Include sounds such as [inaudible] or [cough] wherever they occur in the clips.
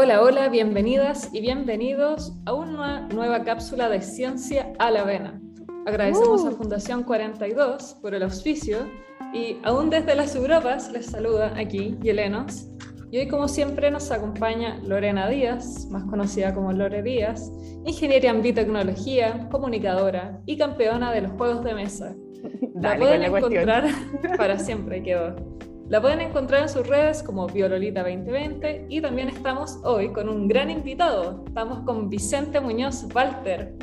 Hola, hola, bienvenidas y bienvenidos a una nueva cápsula de Ciencia a la Vena. Agradecemos a Fundación 42 por el auspicio y aún desde las Europas les saluda aquí Yelenos. Y hoy como siempre nos acompaña Lorena Díaz, más conocida como Lore Díaz, ingeniera en biotecnología, comunicadora y campeona de los juegos de mesa. La pueden encontrar [laughs] para siempre quedó la pueden encontrar en sus redes como Biololita2020 y también estamos hoy con un gran invitado. Estamos con Vicente Muñoz Walter.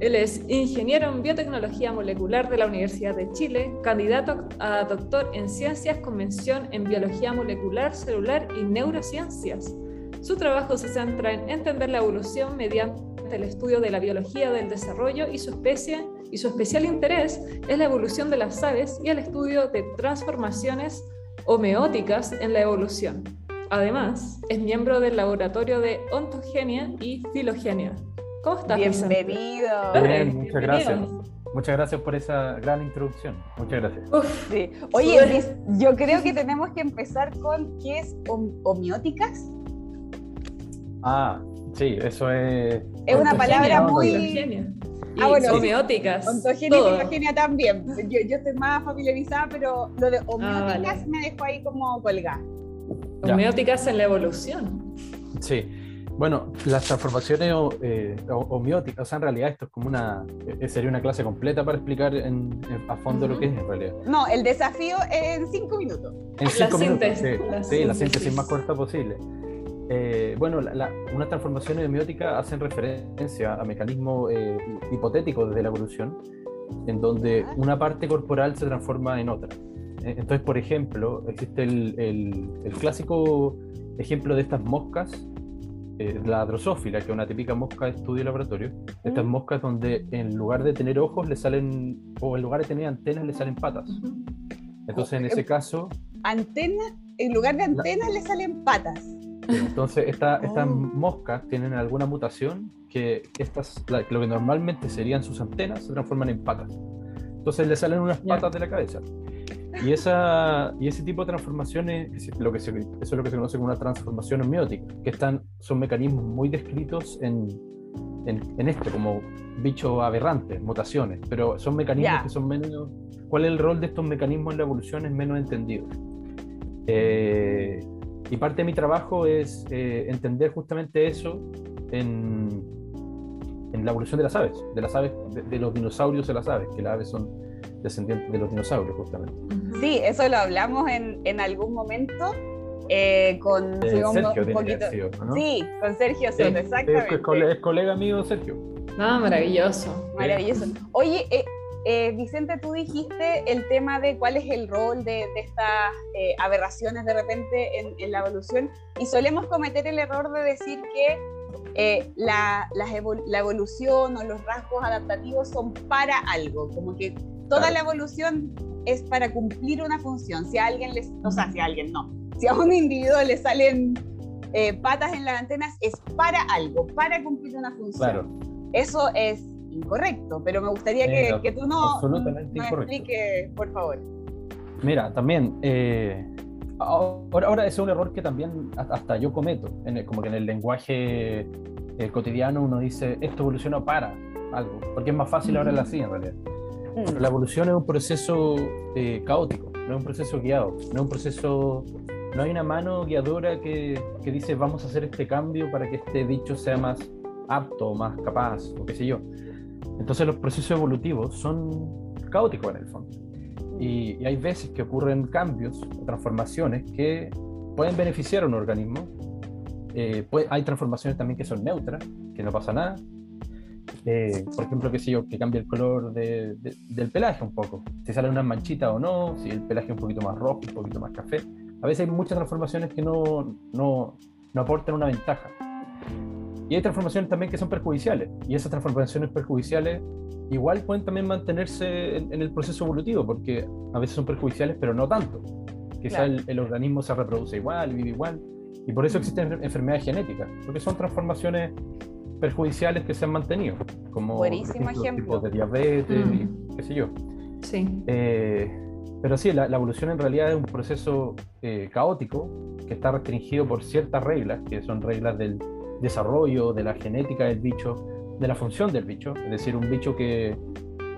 Él es ingeniero en biotecnología molecular de la Universidad de Chile, candidato a doctor en ciencias con mención en biología molecular, celular y neurociencias. Su trabajo se centra en entender la evolución mediante el estudio de la biología del desarrollo y su especie y su especial interés es la evolución de las aves y el estudio de transformaciones homeóticas en la evolución. Además, es miembro del laboratorio de ontogenia y filogenia. ¿Cómo estás? Bienvenido. Bien, muchas gracias. Muchas gracias por esa gran introducción. Muchas gracias. sí. Oye, yo creo que tenemos que empezar con qué es homeóticas. Ah, sí, eso es. Es una palabra muy ah, bueno, homeóticas. Ontogenia y filogenia también. Yo, yo, estoy más familiarizada, pero lo de ah, homeóticas me dejó ahí como colgada. Homeóticas en la evolución. Sí. Bueno, las transformaciones eh, homeóticas, o sea, en realidad esto es como una, eh, sería una clase completa para explicar en, a fondo lo que es en realidad. No, el desafío es en cinco minutos. En cinco minutos, sí, la síntesis más corta posible. Eh, bueno, unas transformaciones hemióticas hacen referencia a mecanismos eh, hipotéticos de la evolución, en donde una parte corporal se transforma en otra. Eh, entonces, por ejemplo, existe el, clásico ejemplo de estas moscas, la drosófila, que es una típica mosca de estudio laboratorio. Estas moscas donde en lugar de tener ojos le salen, o en lugar de tener antenas le salen patas. Entonces, en ese caso... Antena, en lugar de antenas le salen patas. Entonces, estas oh. moscas tienen alguna mutación que estas, lo que normalmente serían sus antenas se transforman en patas. Entonces le salen unas patas de la cabeza. Y, esa, y ese tipo de transformaciones, lo que eso es lo que se conoce como una transformación homeótica, que están, son mecanismos muy descritos en, en, esto, como bichos aberrantes, mutaciones, pero son mecanismos que son menos... ¿Cuál es el rol de estos mecanismos en la evolución? Es menos entendido. Eh, y parte de mi trabajo es eh, entender justamente eso en, en, la evolución de las aves, de las aves, de, los dinosaurios de las aves, que las aves son descendientes de los dinosaurios justamente. Sí, eso lo hablamos en, en algún momento eh, con eh, Sergio un poquito... ¿no? Sí, con Sergio Soto, exactamente. Es, colega mío Sergio. Ah, maravilloso. Maravilloso. Oye, eh, Vicente, tú dijiste el tema de cuál es el rol de, estas eh, aberraciones de repente en, la evolución y solemos cometer el error de decir que eh, la, evolución o los rasgos adaptativos son para algo, como que toda la evolución es para cumplir una función. Si a alguien les, o sea, si a alguien no, si a un individuo le salen patas en las antenas es para algo, para cumplir una función. Eso es incorrecto, pero me gustaría que, que, tú no, absolutamente expliques, por favor. Mira, también, eh, ahora, ahora es un error que también hasta yo cometo, en como que en el lenguaje eh, cotidiano uno dice, esto evolucionó para algo, porque es más fácil ahora la así en realidad. Mm. la evolución es un proceso eh, caótico, no es un proceso guiado, no es un proceso no hay una mano guiadora que, que, dice vamos a hacer este cambio para que este bicho sea más apto, más capaz, o qué sé yo. Entonces los procesos evolutivos son caóticos en el fondo. Y, hay veces que ocurren cambios o transformaciones que pueden beneficiar a un organismo. Eh, hay transformaciones también que son neutras, que no pasa nada. Eh, por ejemplo, qué sé yo, que cambia el color del pelaje un poco. Si sale una manchita o no, si el pelaje es un poquito más rojo, un poquito más café. A veces hay muchas transformaciones que no, no, no aportan una ventaja. Y hay transformaciones también que son perjudiciales. Y esas transformaciones perjudiciales igual pueden también mantenerse en, el proceso evolutivo, porque a veces son perjudiciales, pero no tanto. Quizá el, organismo se reproduce igual, vive igual. Y por eso existen enfermedades genéticas, porque son transformaciones perjudiciales que se han mantenido, como tipos de diabetes, y mm. qué sé yo. Sí. Eh, pero sí, la, evolución en realidad es un proceso eh, caótico que está restringido por ciertas reglas, que son reglas del desarrollo, de la genética del bicho, de la función del bicho. Es decir, un bicho que,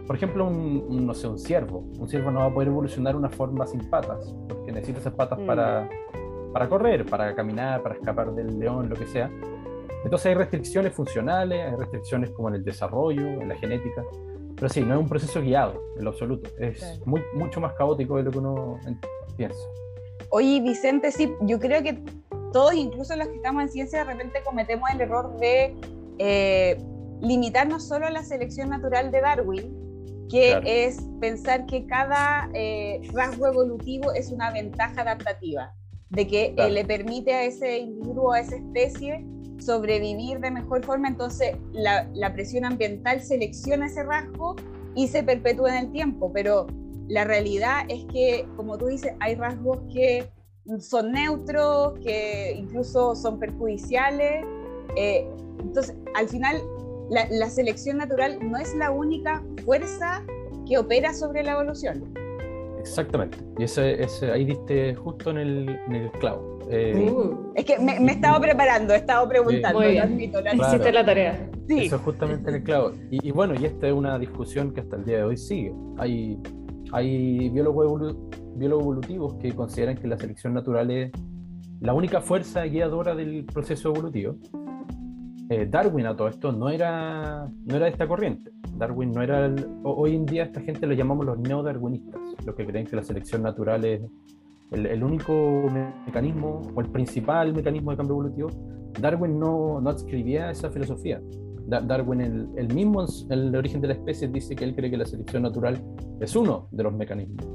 por ejemplo, un, no sé, un ciervo. Un ciervo no va a poder evolucionar una forma sin patas, porque necesita esas patas para, mm. para correr, para caminar, para escapar del león, lo que sea. Entonces hay restricciones funcionales, hay restricciones como en el desarrollo, en la genética. Pero sí, no es un proceso guiado en lo absoluto. Es muy, mucho más caótico de lo que uno piensa. Oye, Vicente, sí, yo creo que todos, incluso los que estamos en ciencia, de repente cometemos el error de eh, limitarnos solo a la selección natural de Darwin, que es pensar que cada eh, rasgo evolutivo es una ventaja adaptativa, de que eh, le permite a ese individuo, a esa especie, sobrevivir de mejor forma, entonces la, presión ambiental selecciona ese rasgo y se perpetúa en el tiempo, pero la realidad es que, como tú dices, hay rasgos que son neutros, que incluso son perjudiciales. Eh, entonces, al final, la, selección natural no es la única fuerza que opera sobre la evolución. Exactamente. Y ese, ese ahí diste justo en el, en el clavo. Eh, es que me, he estado preparando, he estado preguntando. Muy Hiciste la tarea. Eso es justamente el clavo. Y, bueno, y esta es una discusión que hasta el día de hoy sigue. Hay, hay biólogos, biólogos evolutivos que consideran que la selección natural es la única fuerza guiadora del proceso evolutivo. Eh, Darwin a todo esto no era, no era de esta corriente. Darwin no era... hoy en día esta gente lo llamamos los neodarwinistas, los que creen que la selección natural es el, único mecanismo o el principal mecanismo de cambio evolutivo, Darwin no, no adscribía esa filosofía. Darwin, el, el, mismo en el origen de la especie, dice que él cree que la selección natural es uno de los mecanismos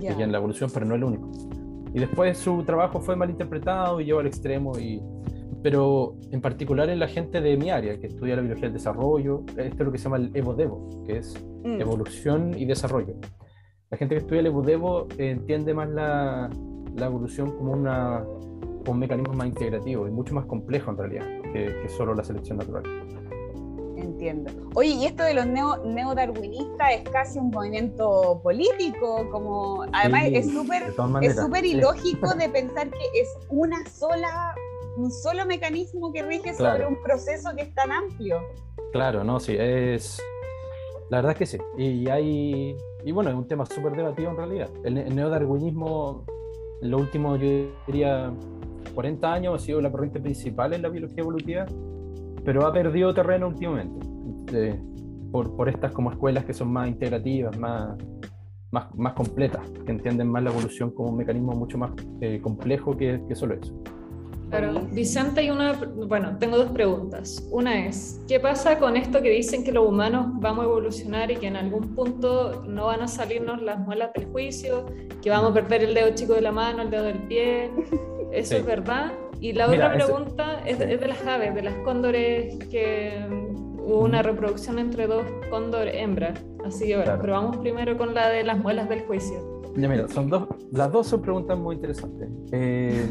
yeah. en la evolución, pero no el único. Y después su trabajo fue mal interpretado y llevó al extremo, y, pero en particular en la gente de mi área, que estudia la biología del desarrollo, esto es lo que se llama el evo-devo, que es mm. evolución y desarrollo la gente que estudia el Ebudevo entiende más la, la evolución como una, un mecanismo más integrativo y mucho más complejo en realidad que, que solo la selección natural. Entiendo. Oye, y esto de los neo, neodarwinistas es casi un movimiento político, como además es súper es súper ilógico de [laughs] pensar que es una sola un solo mecanismo que rige sobre un proceso que es tan amplio. Claro, no, sí, es la verdad es que sí. Y hay y bueno, es un tema súper debatido en realidad. El, neodarwinismo, en los últimos, yo diría, 40 años ha sido la corriente principal en la biología evolutiva, pero ha perdido terreno últimamente. Eh, por, por, estas como escuelas que son más integrativas, más, más, más, completas, que entienden más la evolución como un mecanismo mucho más eh, complejo que, que solo eso. Claro, Vicente, hay una, bueno, tengo dos preguntas. Una es, ¿qué pasa con esto que dicen que los humanos vamos a evolucionar y que en algún punto no van a salirnos las muelas del juicio, que vamos a perder el dedo chico de la mano, el dedo del pie? ¿Eso es verdad? Y la otra pregunta es, de, las aves, de las cóndores, que hubo una reproducción entre dos cóndores hembras. Así que bueno, pero vamos primero con la de las muelas del juicio. Ya mira, son dos, las dos son preguntas muy interesantes. Eh,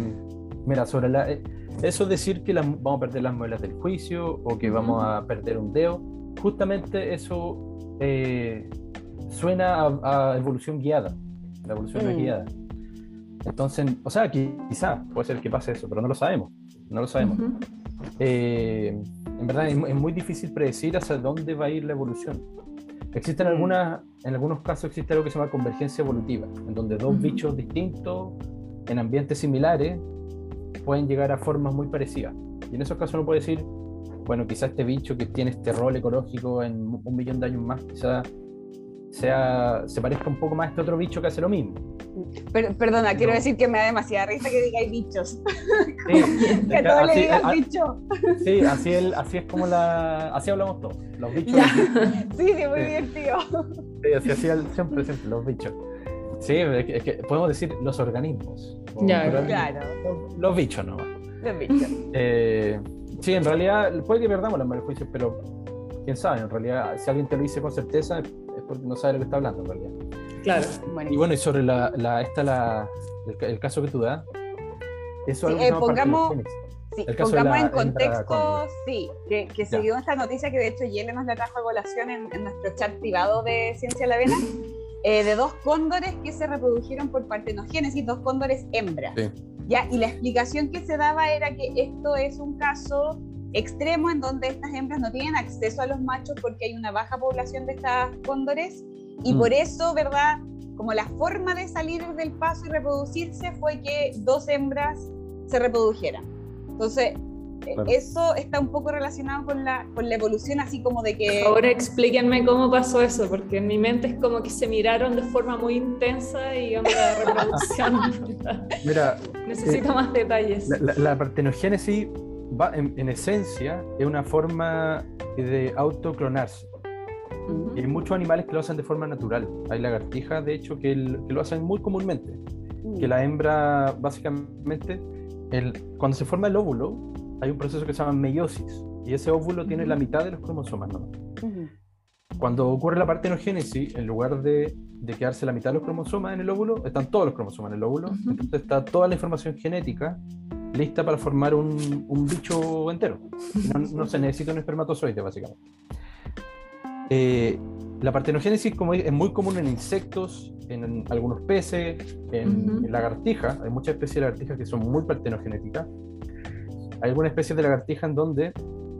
Mira, sobre la, eh, eso decir que vamos a perder las muelas del juicio o que vamos a perder un dedo, justamente eso eh, suena a, evolución guiada. La evolución es mm. guiada. Entonces, o sea, quizá puede ser que pase eso, pero no lo sabemos. No lo sabemos. Eh, en verdad es, muy difícil predecir hacia dónde va a ir la evolución. Existen mm. algunas, en algunos casos existe algo que se llama convergencia evolutiva, en donde dos bichos distintos en ambientes similares pueden llegar a formas muy parecidas. Y en esos casos uno puede decir, bueno, quizá este bicho que tiene este rol ecológico en un millón de años más, quizá sea, se parezca un poco más a este otro bicho que hace lo mismo. perdona, quiero decir que me da demasiada risa que digáis bichos. Sí, [laughs] que todos le digan bicho. Sí, así, el, así es como la. Así hablamos todos. Los bichos. Sí, sí, muy divertido. Sí, así, así siempre, siempre, los bichos. Sí, es que podemos decir los organismos. Ya, claro. Los, bichos no Los bichos. Eh, sí, en realidad puede que perdamos los juicios, pero quién sabe, en realidad, si alguien te lo dice con certeza, porque no sabe lo que está hablando, en realidad. Claro. Y bueno, y sobre la, la esta, la, el, caso que tú das, eso sí, eh, pongamos, sí, pongamos en contexto, sí, que, que se dio esta noticia que de hecho Yele nos la trajo a colación en, en nuestro chat privado de Ciencia de la Vena eh, de dos cóndores que se reprodujeron por partenogénesis, dos cóndores hembras. ¿ya? Y la explicación que se daba era que esto es un caso extremo en donde estas hembras no tienen acceso a los machos porque hay una baja población de estas cóndores y mm. por eso, ¿verdad? Como la forma de salir del paso y reproducirse fue que dos hembras se reprodujeran. Entonces, eso está un poco relacionado con la, con la evolución, así como de que... Ahora explíquenme cómo pasó eso, porque en mi mente es como que se miraron de forma muy intensa y la reproducción. [laughs] Mira, necesito eh, más detalles. La, partenogénesis va, en, esencia, es una forma de autoclonarse. Y hay muchos animales que lo hacen de forma natural. Hay lagartijas, de hecho, que, que lo hacen muy comúnmente. Que la hembra, básicamente, el, cuando se forma el óvulo, hay un proceso que se llama meiosis y ese óvulo tiene la mitad de los cromosomas. ¿no? Cuando ocurre la partenogénesis, en lugar de, de, quedarse la mitad de los cromosomas en el óvulo, están todos los cromosomas en el óvulo, entonces está toda la información genética lista para formar un, un bicho entero. No, no, se necesita un espermatozoide, básicamente. Eh, la partenogénesis como es, muy común en insectos, en, algunos peces, en, en lagartijas. Hay muchas especies de lagartijas que son muy partenogenéticas hay algunas especies de lagartija en donde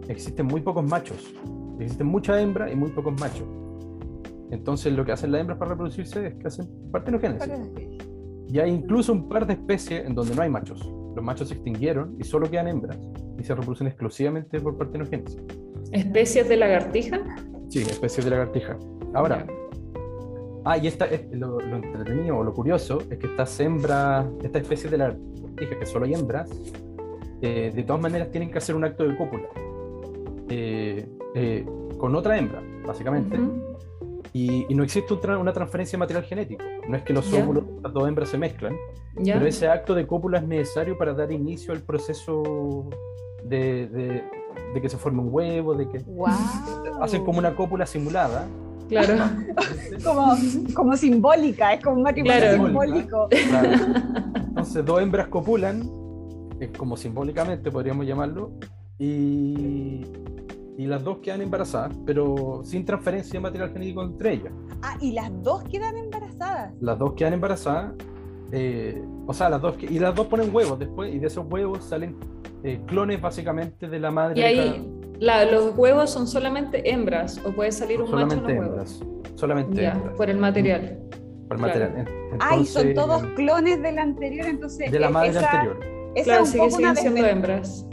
existen muy pocos machos. Existen mucha hembra y muy pocos machos. Entonces lo que hacen las hembras para reproducirse es que hacen partenogénesis. Y hay incluso un par de especies en donde no hay machos. Los machos se extinguieron y solo quedan hembras y se reproducen exclusivamente por partenogénesis. ¿Especies de lagartija? Sí, especies de lagartija. Ahora, ah, y esta, lo, lo, entretenido o lo curioso es que estas hembras, estas especies de lagartija, que solo hay hembras, eh, de todas maneras tienen que hacer un acto de cópula eh, eh, con otra hembra, básicamente. Y, no existe una transferencia de material genético. No es que los óvulos de las dos hembras se mezclan, pero ese acto de cópula es necesario para dar inicio al proceso de, de, que se forme un huevo, de que hacen como una cópula simulada. Claro. como, como simbólica, es como un matrimonio simbólico. Entonces, dos hembras copulan como simbólicamente podríamos llamarlo, y, y, las dos quedan embarazadas, pero sin transferencia de material genético entre ellas. Ah, y las dos quedan embarazadas. Las dos quedan embarazadas, eh, o sea, las dos, y las dos ponen huevos después, y de esos huevos salen eh, clones básicamente de la madre. Y ahí, los huevos son solamente hembras, o puede salir un macho en los hembras, Solamente hembras. Por el material. Por el material. ah, y son todos clones del anterior, entonces. De la madre anterior claro, sigue, siguen siendo hembras.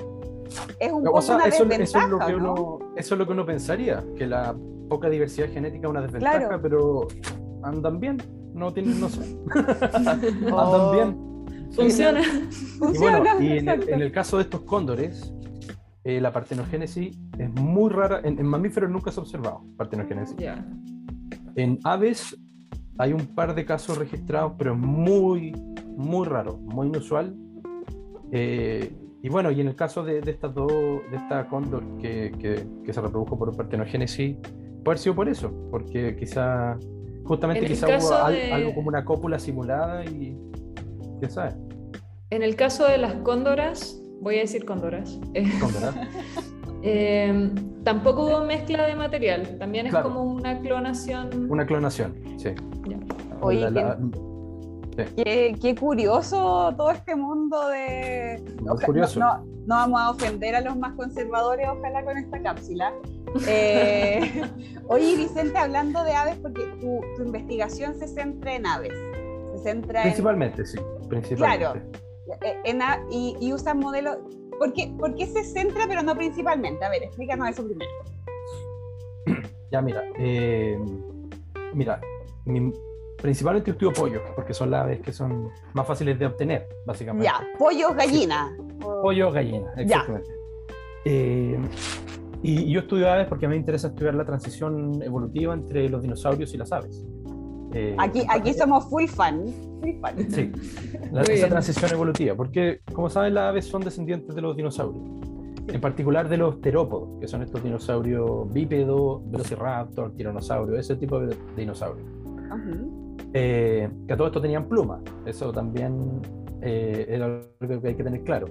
Es un poco una eso, desventaja, eso, es lo que uno, eso es lo que uno pensaría, que la poca diversidad genética es una desventaja, pero andan bien, no tienen, no sé. [laughs] andan oh. bien. Funciona. Y, bueno, y en, el, caso de estos cóndores, eh, la partenogénesis es muy rara. En, mamíferos nunca se ha observado partenogénesis. En aves hay un par de casos registrados, pero es muy, muy raro, muy inusual. Eh, y bueno, y en el caso de, estas dos, de esta cóndor que, que, se reprodujo por partenogénesis, puede haber sido por eso, porque quizá, justamente quizá hubo algo como una cópula simulada y quién sabe. En el caso de las cóndoras, voy a decir cóndoras. ¿Cóndoras? eh, [laughs] tampoco hubo mezcla de material, también es como una clonación. Una clonación, sí. Oye, Qué, curioso todo este mundo de... No, curioso. No, vamos a ofender a los más conservadores, ojalá con esta cápsula. Eh, [laughs] oye, Vicente, hablando de aves, porque tu, investigación se centra en aves. Se centra principalmente, sí. Principalmente. Claro. Eh, en, y, y usan modelos... ¿Por qué, ¿Por qué se centra, pero no principalmente? A ver, explícanos eso primero. [clears throat] Ya, mira. Eh, mira, mi, Principalmente estudio pollo, porque son las aves que son más fáciles de obtener, básicamente. Ya, pollo, gallina. Pollo, gallina, exactamente. Eh, y, yo estudio aves porque a mí me interesa estudiar la transición evolutiva entre los dinosaurios y las aves. Eh, aquí aquí somos full fan. Sí, esa transición evolutiva, porque como saben las aves son descendientes de los dinosaurios, en particular de los terópodos, que son estos dinosaurios bípedos, velociraptor, tiranosaurio, ese tipo de dinosaurios. Eh, que a todo esto tenían plumas. Eso también eh, era algo que hay que tener claro.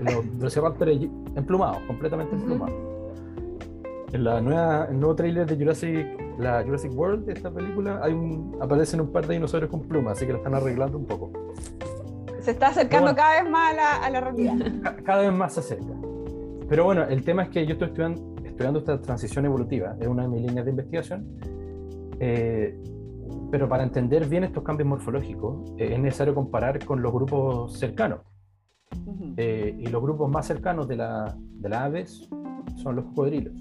Los [laughs] velociraptors emplumados, completamente emplumados. En la nueva, el nuevo trailer de Jurassic la Jurassic World, esta película, hay un, aparecen un par de dinosaurios con plumas, así que lo están arreglando un poco. Se está acercando cada vez más a la, a la realidad. [laughs] cada vez más se acerca. Pero bueno, el tema es que yo estoy estudiando, estudiando esta transición evolutiva, es una de mis líneas de investigación. Eh, pero para entender bien estos cambios morfológicos eh, es necesario comparar con los grupos cercanos. Eh, y los grupos más cercanos de, la, de las aves son los cocodrilos.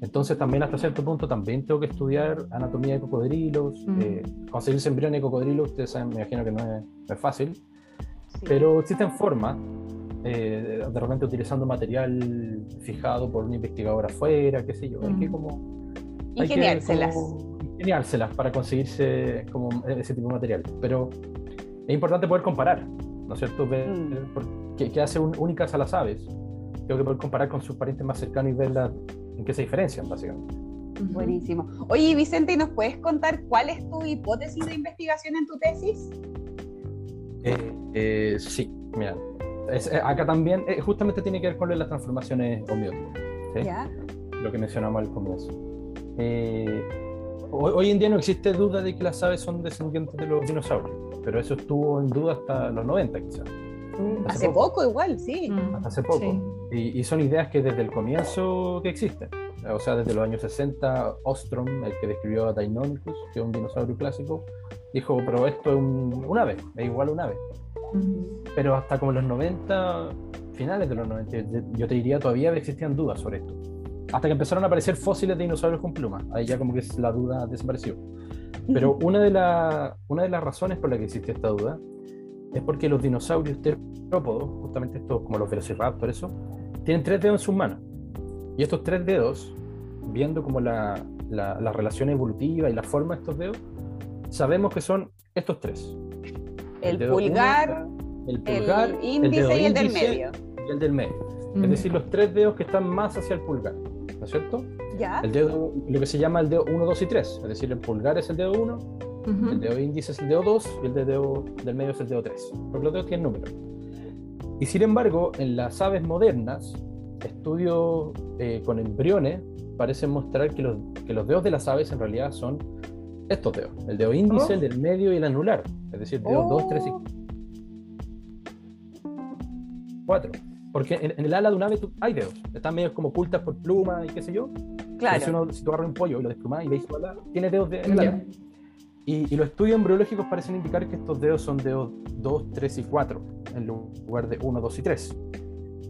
Entonces también hasta cierto punto también tengo que estudiar anatomía de cocodrilos, eh, conseguir embrión de cocodrilo, ustedes saben, me imagino que no es, es fácil, pero existen formas, eh, de repente utilizando material fijado por un investigador afuera, qué sé yo, hay que como... Ingeniárselas. Ingeniárselas para conseguirse como ese tipo de material, pero es importante poder comparar, ¿no es cierto? Ver mm. qué, hace únicas a las aves. Tengo que poder comparar con sus parientes más cercanos y ver en qué se diferencian, básicamente. Buenísimo. Oye, Vicente, ¿nos puedes contar cuál es tu hipótesis de investigación en tu tesis? Eh, eh, sí, mira, eh, acá también justamente tiene que ver con las transformaciones homeóticas, ¿sí? lo que mencionamos al comienzo. Hoy, en día no existe duda de que las aves son descendientes de los dinosaurios, pero eso estuvo en duda hasta los 90 quizás. Mm, hace, poco. igual, sí. Mm, hace poco. Y, son ideas que desde el comienzo que existen. O sea, desde los años 60, Ostrom, el que describió a Deinonychus, que es un dinosaurio clásico, dijo, pero esto es un, ave, es igual a un ave. Pero hasta como los 90, finales de los 90, yo te diría, todavía existían dudas sobre esto hasta que empezaron a aparecer fósiles de dinosaurios con plumas. Ahí ya como que la duda desapareció. Pero una de, una de las razones por la que existe esta duda es porque los dinosaurios terópodos, justamente estos como los velociraptor, eso, tienen tres dedos en sus manos. Y estos tres dedos, viendo como la, la, relación evolutiva y la forma de estos dedos, sabemos que son estos tres. El, pulgar, el, pulgar, el índice y el del medio. Y el del medio. Es decir, los tres dedos que están más hacia el pulgar. ¿No es cierto? ¿Ya? El dedo, lo que se llama el dedo 1, 2 y 3, es decir, el pulgar es el dedo 1, el dedo índice es el dedo 2 y el dedo del medio es el dedo 3, porque los dedos tienen números. Y sin embargo, en las aves modernas, estudios eh, con embriones parecen mostrar que los, que los dedos de las aves en realidad son estos dedos, el dedo índice, el del medio y el anular, es decir, dedos 2, 3 y 4. Porque en, el ala de un ave hay dedos, están medio como ocultas por plumas y qué sé yo. Claro. Si, uno, si tú agarras un pollo y lo desplumas y veis su ala, tiene dedos de, en el ala. Y, los estudios embriológicos parecen indicar que estos dedos son dedos 2, 3 y 4, en lugar de 1, 2 y 3.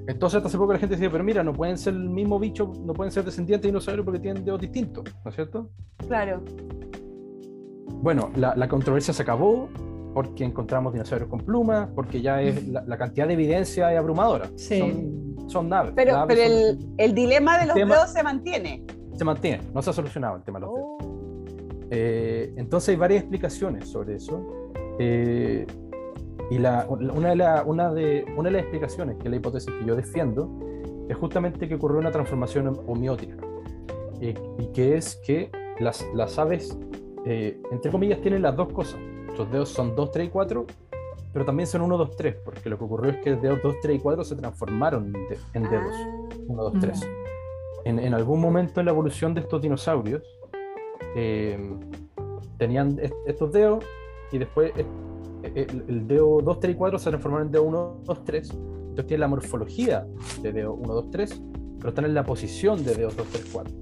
Entonces, hasta hace poco la gente decía, pero mira, no pueden ser el mismo bicho, no pueden ser descendientes de dinosaurios porque tienen dedos distintos, ¿no es cierto? Claro. Bueno, la, la controversia se acabó, porque encontramos dinosaurios con plumas, porque ya es la, cantidad de evidencia es abrumadora. Son, son naves. Pero, pero el, el, dilema de los dedos se mantiene. Se mantiene, no se ha solucionado el tema de los dedos. Oh. Eh, entonces hay varias explicaciones sobre eso. Eh, y la, una, de la, una, de, una de las explicaciones, que es la hipótesis que yo defiendo, es justamente que ocurrió una transformación homeótica. y que es que las, las aves, eh, entre comillas, tienen las dos cosas los dedos son 2, 3 y 4, pero también son 1, 2, 3, porque lo que ocurrió es que los dedos 2, 3 y 4 se transformaron en dedos 1, 2, 3. En, algún momento en la evolución de estos dinosaurios, eh, tenían estos dedos y después eh, eh, el, dedo 2, 3 y 4 se transformaron en dedo 1, 2, 3. Entonces tienen la morfología de dedo 1, 2, 3, pero están en la posición de dedos 2, 3, 4.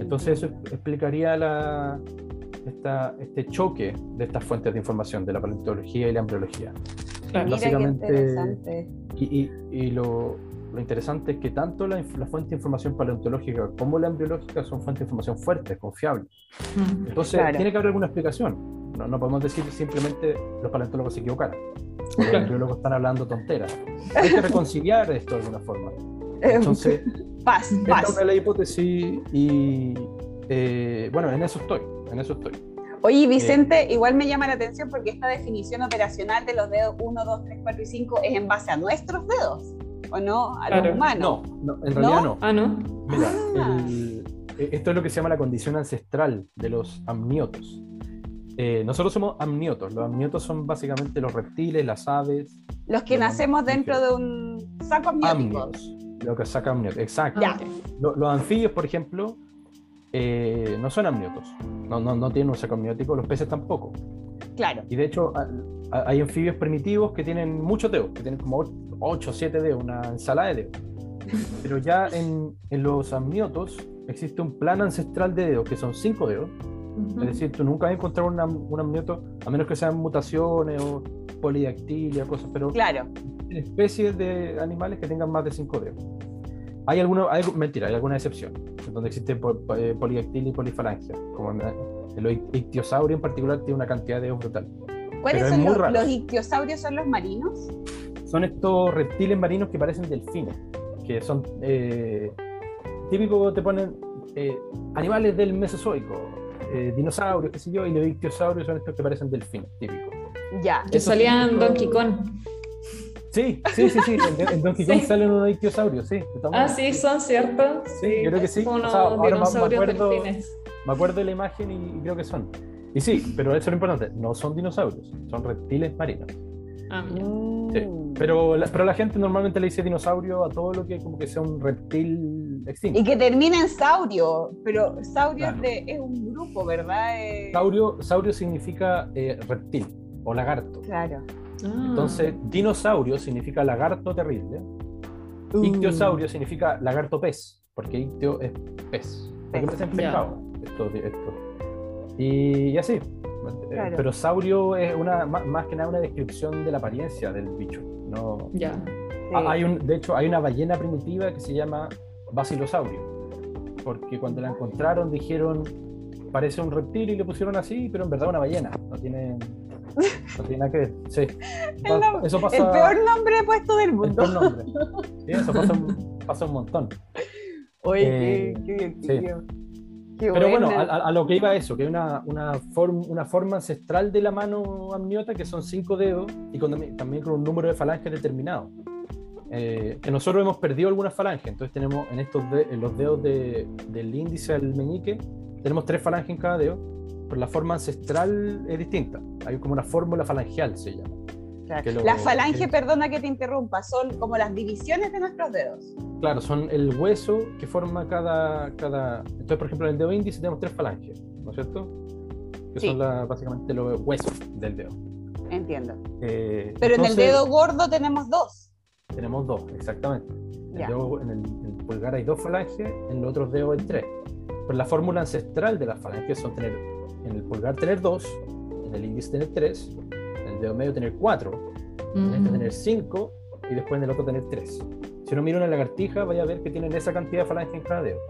Entonces eso explicaría la, este choque de estas fuentes de información, de la paleontología y la embriología. Básicamente, y, y, lo, lo, interesante es que tanto la, la, fuente de información paleontológica como la embriológica son fuentes de información fuertes, confiables. Mm, Entonces, tiene que haber alguna explicación. No, no, podemos decir simplemente los paleontólogos se equivocaron. [laughs] Los embriólogos están hablando tonteras. Hay que reconciliar esto de alguna forma. [laughs] Entonces, paz, paz. esta es la hipótesis y eh, bueno, en eso estoy en eso estoy. Oye, Vicente, eh, igual me llama la atención porque esta definición operacional de los dedos 1, 2, 3, 4 y 5 es en base a nuestros dedos, ¿o no? A los humanos. No, en realidad no. Ah, no. Mira, ah. E, esto es lo que se llama la condición ancestral de los amniotos. Eh, nosotros somos amniotos. Los amniotos son básicamente los reptiles, las aves. Los que nacemos dentro de un saco amniótico. Amnios, lo que saca amnióticos, exacto. Los, los anfibios, por ejemplo, eh, no son amniotos, no, no, no tienen un saco amniótico, los peces tampoco. Claro. Y de hecho, hay anfibios primitivos que tienen muchos dedos, que tienen como 8 o 7 dedos, una ensalada de dedos. [laughs] Pero ya en, en los amniotos existe un plan ancestral de dedos, que son 5 dedos. Ujú. Es decir, tú nunca vas a encontrar una- un amnioto, a menos que sean mutaciones o polidactilia, cosas, pero Claro. especies de animales que tengan más de 5 dedos. Hay alguna, hay, mentira, hay alguna excepción, en donde existe po- po- eh, polidactilia y polifalangia, como en, en los ictiosaurios en particular tiene una cantidad de dedos brutal. ¿Cuáles Pero son los, raro. los ictiosaurios? ¿Son los marinos? Son estos reptiles marinos que parecen delfines, que son eh, típicos, te ponen eh, animales del Mesozoico, eh, dinosaurios, qué sé yo, y los ictiosaurios son estos que parecen delfines, típicos. Ya. Que salían Donkey Kong. Sí, sí, sí, sí, en, en Donkey Kong [laughs] Sí. salen unos ictiosaurios, sí. Ah, sí, son ciertos. Sí, yo creo que sí. O unos sea, ahora me- dinosaurios acuerdo- delfines. Me acuerdo de la imagen y creo que son. Y sí, pero eso es lo importante, no son dinosaurios, son reptiles marinos. Ah. Sí. Pero la, pero la gente normalmente le dice dinosaurio a todo lo que como que sea un reptil extinto. Y que termina en saurio, pero saurio Claro. es, de- es un grupo, ¿verdad? Eh, Saurio, saurio significa eh, reptil o lagarto. Claro. Ah. Entonces, dinosaurio significa lagarto terrible. Uh. Ictiosaurio significa lagarto pez, porque ictio es pez. Porque Pez, pescado. Esto, esto. Y, y así. Claro. Pero saurio es una, más, que nada una descripción de la apariencia del bicho. No, Ya. Sí. Ah, Hay un, de hecho, hay una ballena primitiva que se llama basilosaurio, porque cuando la encontraron dijeron parece un reptil y le pusieron así, pero en verdad una ballena. No tiene, no tiene nada que ver. Sí. Eso pasa. El peor nombre puesto del el mundo. peor nombre. Sí, eso pasa un, pasa un montón. Oye, Eh, qué, qué sí. divertido. Qué Pero bueno, a, a- a lo que iba eso, que hay una, una, form- una forma ancestral de la mano amniota que son cinco dedos y con- también con un número de falanges determinado. Eh, que nosotros hemos perdido algunas falanges, entonces tenemos en estos de- en los dedos de- del índice al meñique, tenemos tres falanges en cada dedo, pero la forma ancestral es distinta. Hay como una fórmula falangeal, se llama. Claro. lo- la falange, perdona que te interrumpa, son como las divisiones de nuestros dedos. Claro, son el hueso que forma cada, cada... Entonces, por ejemplo, en el dedo índice tenemos tres falanges, ¿no es cierto? Que Sí. son la- básicamente los huesos del dedo. Entiendo. Eh, Pero en el entonces, dedo gordo tenemos dos. Tenemos dos, exactamente. El dedo- en el, en el pulgar hay dos falanges, en los otros dedos hay tres. Pero la fórmula ancestral de las falanges son tener, en el pulgar tener dos, en el índice tener tres, en el dedo medio tener cuatro, en este tener cinco y después en el otro tener tres. Si uno mira una lagartija, vaya a ver que tienen esa cantidad de falanges en cada dedo.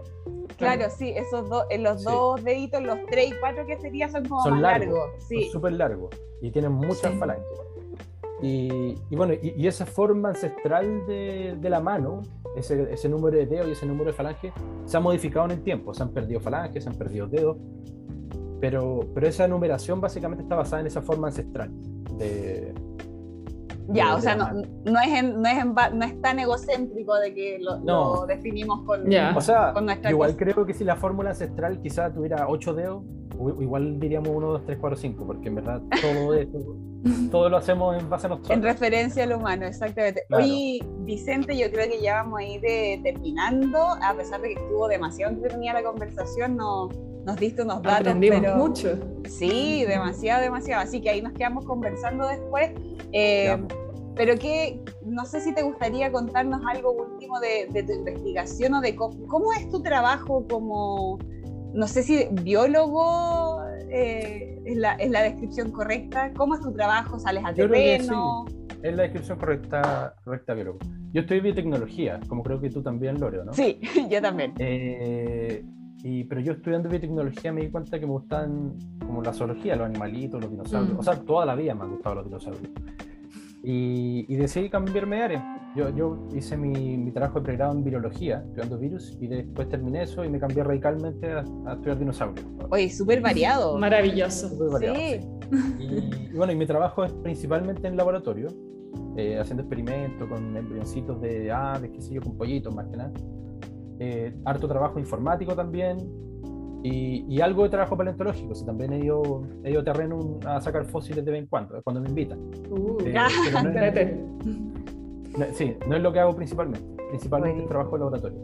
Claro, sí, esos dos, en los Sí. dos deditos, los tres y cuatro que sería son como Son más largos, largos. Sí. Son súper largos y tienen muchas Sí. falanges. Y, y bueno, y, y esa forma ancestral de, de la mano, ese, ese número de dedos y ese número de falanges, se ha modificado en el tiempo. Se han perdido falanges, se han perdido dedos, pero, pero esa numeración básicamente está basada en esa forma ancestral. De, Ya, o sea, no, no, es en- no, es en no es tan egocéntrico de que lo, No. lo definimos con, Ya. O sea, con nuestra igual cosa. creo que si la fórmula ancestral quizá tuviera 8 dedos, igual diríamos 1, 2, 3, 4, 5, porque en verdad todo, [laughs] esto, todo lo hacemos en base a nosotros. En referencia al humano, exactamente. Claro. Oye, Vicente, yo creo que ya vamos a ir de- terminando, a pesar de que estuvo demasiado entretenida la conversación, no, nos diste unos datos, Aprendimos pero mucho. sí, demasiado, demasiado. Así que ahí nos quedamos conversando después. Eh, pero que no sé si te gustaría contarnos algo último de, de tu investigación o de cómo, cómo es tu trabajo como, no sé si biólogo eh, es, la, es la descripción correcta. ¿Cómo es tu trabajo? ¿Sales al Yo creo que terreno? Es la descripción correcta, correcta biólogo. Yo estoy en biotecnología, como creo que tú también, Loreo, ¿no? Sí, [laughs] yo también. Eh, y, pero yo estudiando biotecnología me di cuenta que me gustan como la zoología, los animalitos, los dinosaurios. Mm. O sea, toda la vida me han gustado los dinosaurios. Y, y decidí cambiarme de área. Yo, yo hice mi, mi trabajo de pregrado en virología, estudiando virus, y después terminé eso y me cambié radicalmente a, a estudiar dinosaurios. Oye, súper variado. Maravilloso. Súper variado, Sí. sí. Y, y bueno, y mi trabajo es principalmente en laboratorio, eh, haciendo experimentos con embrioncitos de aves, qué sé yo, con pollitos más que nada. Eh, harto trabajo informático también y, y algo de trabajo paleontológico. o sea, también he ido, he ido a terreno a sacar fósiles de vez en cuando, cuando me invitan. Uh, Eh, Ah, no es- no- sí, no es lo que hago principalmente. Principalmente el trabajo de laboratorio.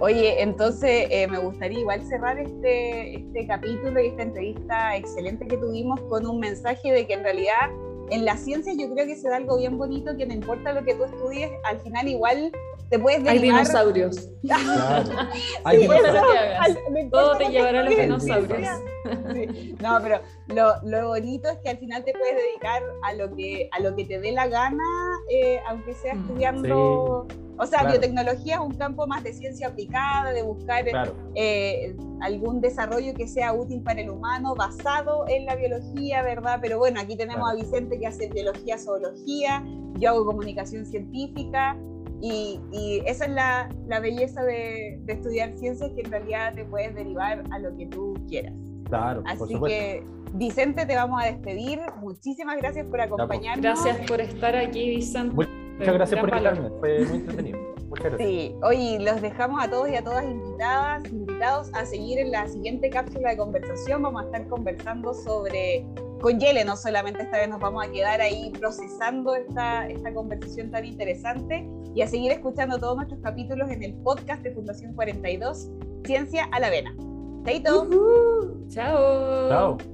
Oye, entonces eh, me gustaría igual cerrar este, este capítulo y esta entrevista excelente que tuvimos con un mensaje de que en realidad en la ciencia yo creo que se da algo bien bonito, que no importa lo que tú estudies, al final igual te puedes derivar... [laughs] Hay dinosaurios. Hay dinosaurios. Todo te llevará a los dinosaurios. No, pero lo, lo, bonito es que al final te puedes dedicar a lo que, a lo que te dé la gana, eh, aunque sea mm, estudiando... O sea, biotecnología es un campo más de ciencia aplicada, de buscar eh, algún desarrollo que sea útil para el humano basado en la biología, ¿verdad? Pero bueno, aquí tenemos a Vicente que hace biología, zoología, yo hago comunicación científica y, esa es la, la belleza de, de, estudiar ciencias que en realidad te puedes derivar a lo que tú quieras. Claro, Así que, Vicente, te vamos a despedir. Muchísimas gracias por acompañarnos. Gracias por estar aquí, Vicente. Muchas gracias por invitarme, fue muy entretenido. Muchas gracias. Sí, hoy los dejamos a todos y a todas invitadas, invitados a seguir en la siguiente cápsula de conversación. Vamos a estar conversando sobre, con Yele, no solamente esta vez nos vamos a quedar ahí procesando esta, esta conversación tan interesante y a seguir escuchando todos nuestros capítulos en el podcast de Fundación 42, Ciencia a la Vena. Chaito. Chao. Chao.